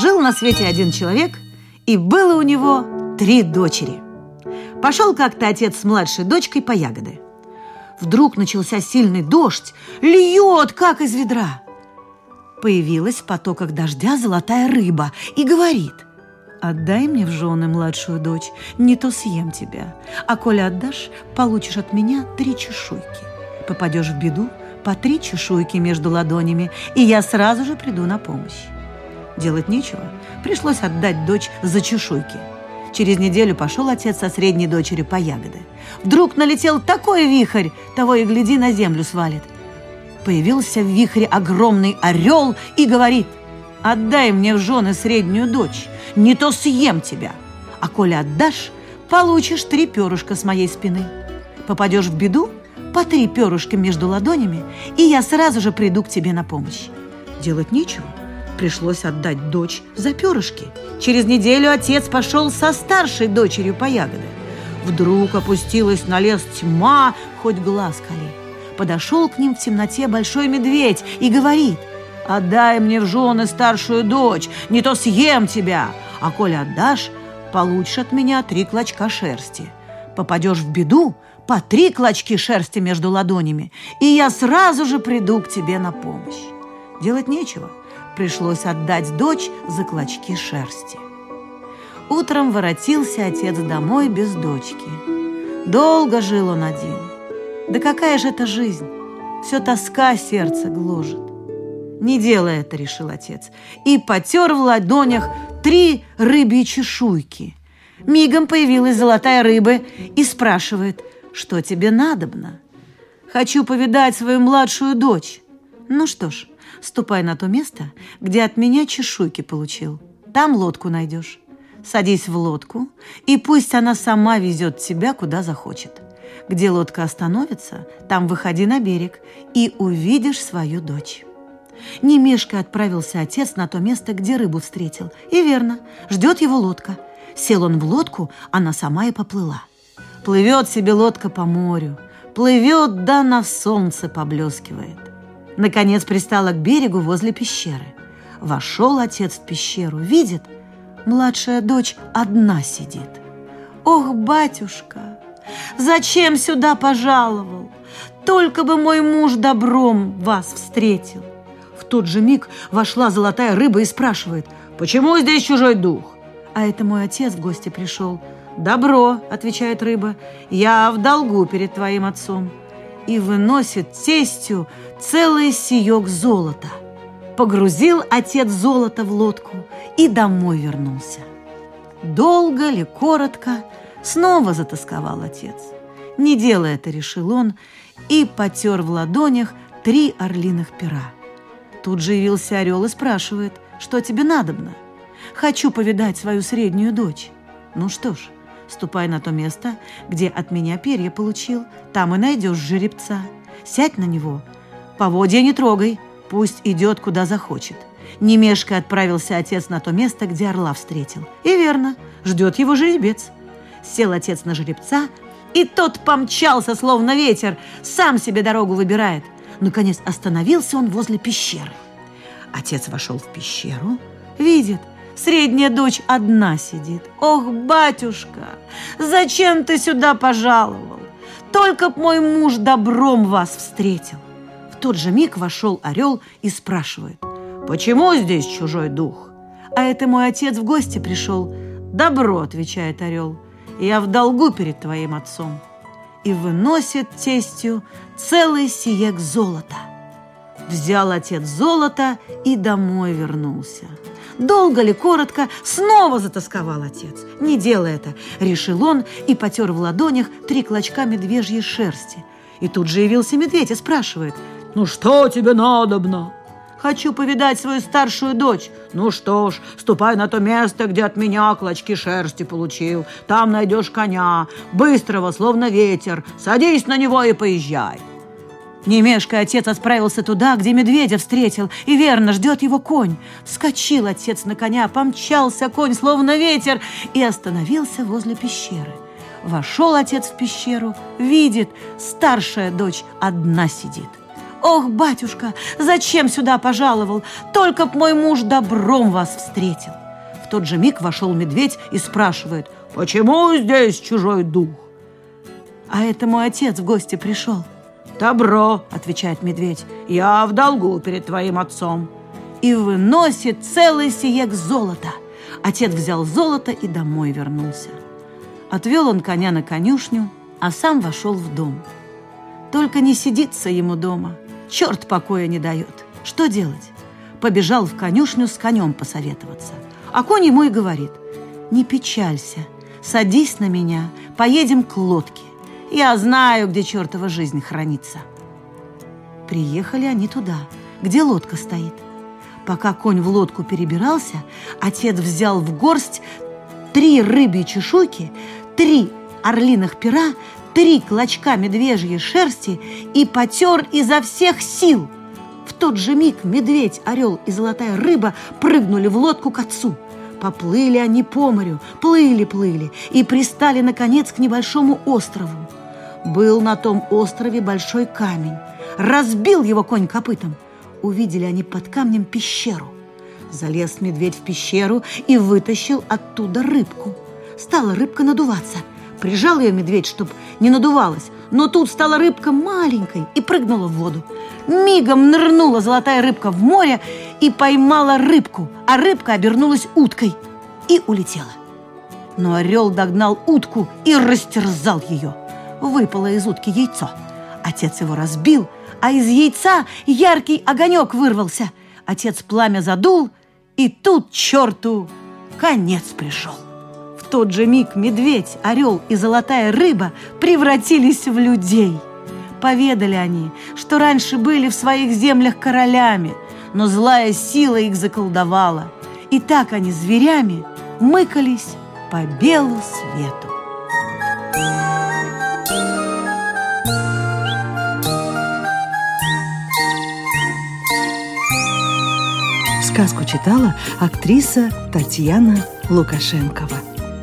Жил на свете один человек, и было у него три дочери Пошел как-то отец с младшей дочкой по ягоды – Вдруг начался сильный дождь, льет, как из ведра. Появилась в потоках дождя золотая рыба и говорит, «Отдай мне в жены младшую дочь, не то съем тебя, а коли отдашь, получишь от меня три чешуйки. Попадешь в беду, по три чешуйки между ладонями, и я сразу же приду на помощь». Делать нечего, пришлось отдать дочь за чешуйки – Через неделю пошел отец со средней дочерью по ягоды. Вдруг налетел такой вихрь, того и гляди, на землю свалит. Появился в вихре огромный орел и говорит, «Отдай мне в жены среднюю дочь, не то съем тебя. А коли отдашь, получишь три перышка с моей спины. Попадешь в беду, по три перышка между ладонями, и я сразу же приду к тебе на помощь. Делать нечего, пришлось отдать дочь за перышки. Через неделю отец пошел со старшей дочерью по ягоды. Вдруг опустилась на лес тьма, хоть глаз кали. Подошел к ним в темноте большой медведь и говорит, «Отдай мне в жены старшую дочь, не то съем тебя, а коли отдашь, получишь от меня три клочка шерсти. Попадешь в беду, по три клочки шерсти между ладонями, и я сразу же приду к тебе на помощь. Делать нечего пришлось отдать дочь за клочки шерсти. Утром воротился отец домой без дочки. Долго жил он один. Да какая же это жизнь? Все тоска сердце гложет. Не делай это, решил отец, и потер в ладонях три рыбьи чешуйки. Мигом появилась золотая рыба и спрашивает, что тебе надобно? Хочу повидать свою младшую дочь. Ну что ж, ступай на то место, где от меня чешуйки получил. Там лодку найдешь. Садись в лодку, и пусть она сама везет тебя, куда захочет. Где лодка остановится, там выходи на берег и увидишь свою дочь. Не мешкой отправился отец на то место, где рыбу встретил. И верно, ждет его лодка. Сел он в лодку, она сама и поплыла. Плывет себе лодка по морю, плывет, да на солнце поблескивает. Наконец пристала к берегу возле пещеры. Вошел отец в пещеру, видит, младшая дочь одна сидит. «Ох, батюшка, зачем сюда пожаловал? Только бы мой муж добром вас встретил!» В тот же миг вошла золотая рыба и спрашивает, «Почему здесь чужой дух?» А это мой отец в гости пришел. «Добро», — отвечает рыба, — «я в долгу перед твоим отцом» и выносит тестью целый сиек золота. Погрузил отец золото в лодку и домой вернулся. Долго ли, коротко, снова затасковал отец. Не делая это, решил он, и потер в ладонях три орлиных пера. Тут же явился орел и спрашивает, что тебе надобно? Хочу повидать свою среднюю дочь. Ну что ж, Ступай на то место, где от меня перья получил, там и найдешь жеребца. Сядь на него, поводья не трогай, пусть идет, куда захочет. Не мешкой отправился отец на то место, где орла встретил. И верно, ждет его жеребец. Сел отец на жеребца, и тот помчался, словно ветер, сам себе дорогу выбирает. Наконец остановился он возле пещеры. Отец вошел в пещеру, видит, Средняя дочь одна сидит. Ох, батюшка, зачем ты сюда пожаловал? Только б мой муж добром вас встретил. Тот же миг вошел орел и спрашивает, почему здесь чужой дух? А это мой отец в гости пришел. Добро, отвечает орел, я в долгу перед твоим отцом. И выносит тестью целый сиек золота. Взял отец золото и домой вернулся. Долго ли, коротко, снова затасковал отец. Не делай это, решил он и потер в ладонях три клочка медвежьей шерсти. И тут же явился медведь и спрашивает, «Ну что тебе надобно?» Хочу повидать свою старшую дочь. Ну что ж, ступай на то место, где от меня клочки шерсти получил. Там найдешь коня, быстрого, словно ветер. Садись на него и поезжай. Не мешкая, отец отправился туда, где медведя встретил, и верно ждет его конь. Вскочил отец на коня, помчался конь, словно ветер, и остановился возле пещеры. Вошел отец в пещеру, видит, старшая дочь одна сидит. «Ох, батюшка, зачем сюда пожаловал? Только б мой муж добром вас встретил!» В тот же миг вошел медведь и спрашивает, «Почему здесь чужой дух?» «А это мой отец в гости пришел». «Добро», — отвечает медведь, — «я в долгу перед твоим отцом». И выносит целый сиек золота. Отец взял золото и домой вернулся. Отвел он коня на конюшню, а сам вошел в дом. Только не сидится ему дома. Черт покоя не дает. Что делать? Побежал в конюшню с конем посоветоваться. А конь ему и говорит, не печалься, садись на меня, поедем к лодке. Я знаю, где чертова жизнь хранится. Приехали они туда, где лодка стоит. Пока конь в лодку перебирался, отец взял в горсть три рыбьи чешуйки, три орлиных пера, три клочка медвежьей шерсти и потер изо всех сил. В тот же миг медведь, орел и золотая рыба прыгнули в лодку к отцу. Поплыли они по морю, плыли-плыли и пристали, наконец, к небольшому острову. Был на том острове большой камень. Разбил его конь копытом. Увидели они под камнем пещеру. Залез медведь в пещеру и вытащил оттуда рыбку. Стала рыбка надуваться. Прижал ее медведь, чтобы не надувалась. Но тут стала рыбка маленькой и прыгнула в воду. Мигом нырнула золотая рыбка в море и поймала рыбку, а рыбка обернулась уткой и улетела. Но орел догнал утку и растерзал ее выпало из утки яйцо. Отец его разбил, а из яйца яркий огонек вырвался. Отец пламя задул, и тут черту конец пришел. Тот же миг медведь, орел и золотая рыба превратились в людей. Поведали они, что раньше были в своих землях королями, но злая сила их заколдовала. И так они зверями мыкались по белу свету. Сказку читала актриса Татьяна Лукашенкова.